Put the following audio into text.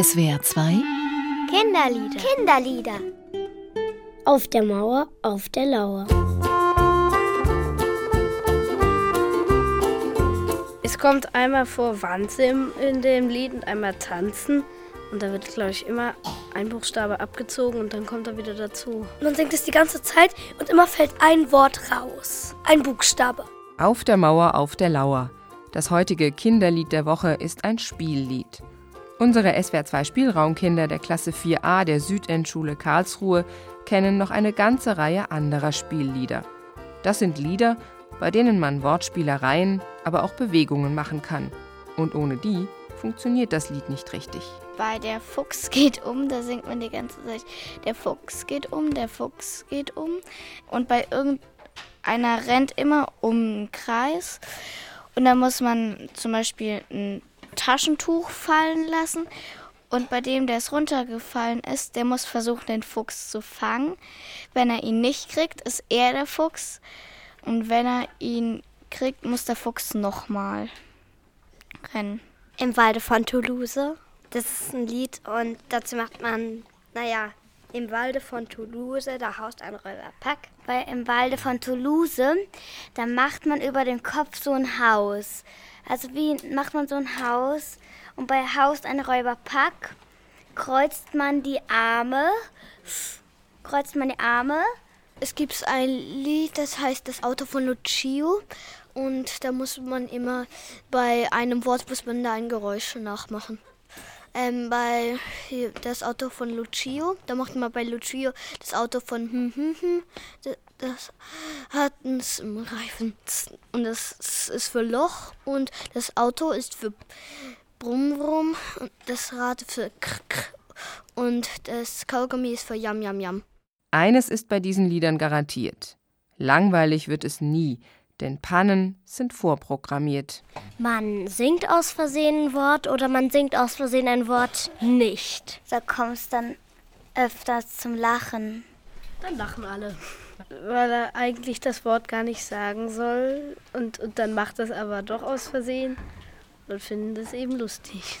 SWR 2 Kinderlieder. Kinderlieder. Auf der Mauer, auf der Lauer. Es kommt einmal vor Wanze in dem Lied und einmal tanzen. Und da wird, glaube ich, immer ein Buchstabe abgezogen und dann kommt er wieder dazu. Man singt es die ganze Zeit und immer fällt ein Wort raus. Ein Buchstabe. Auf der Mauer, auf der Lauer. Das heutige Kinderlied der Woche ist ein Spiellied. Unsere SWR2 Spielraumkinder der Klasse 4a der Südendschule Karlsruhe kennen noch eine ganze Reihe anderer Spiellieder. Das sind Lieder, bei denen man Wortspielereien, aber auch Bewegungen machen kann. Und ohne die funktioniert das Lied nicht richtig. Bei der Fuchs geht um, da singt man die ganze Zeit. Der Fuchs geht um, der Fuchs geht um. Und bei irgendeiner rennt immer um einen Kreis. Und da muss man zum Beispiel ein Taschentuch fallen lassen. Und bei dem, der es runtergefallen ist, der muss versuchen, den Fuchs zu fangen. Wenn er ihn nicht kriegt, ist er der Fuchs. Und wenn er ihn kriegt, muss der Fuchs nochmal rennen. Im Walde von Toulouse. Das ist ein Lied und dazu macht man, naja, im Walde von Toulouse, da haust ein Räuberpack. Weil im Walde von Toulouse, da macht man über dem Kopf so ein Haus. Also wie macht man so ein Haus und bei Haus ein Räuberpack kreuzt man die Arme, kreuzt man die Arme. Es gibt ein Lied, das heißt das Auto von Lucio und da muss man immer bei einem Wort muss man da ein Geräusch nachmachen. Ähm, bei das Auto von Lucio, da macht man bei Lucio das Auto von hm, hm, hm, das hat einen Reifen und das ist für Loch. Und das Auto ist für Brumm Brumm. Und das Rad für Krr und das Kaugummi ist für Yam Yam Yam. Eines ist bei diesen Liedern garantiert. Langweilig wird es nie, denn Pannen sind vorprogrammiert. Man singt aus Versehen ein Wort oder man singt aus Versehen ein Wort nicht. Da kommt es dann öfters zum Lachen. Dann lachen alle. Weil er eigentlich das Wort gar nicht sagen soll und, und dann macht das aber doch aus Versehen und finden das eben lustig.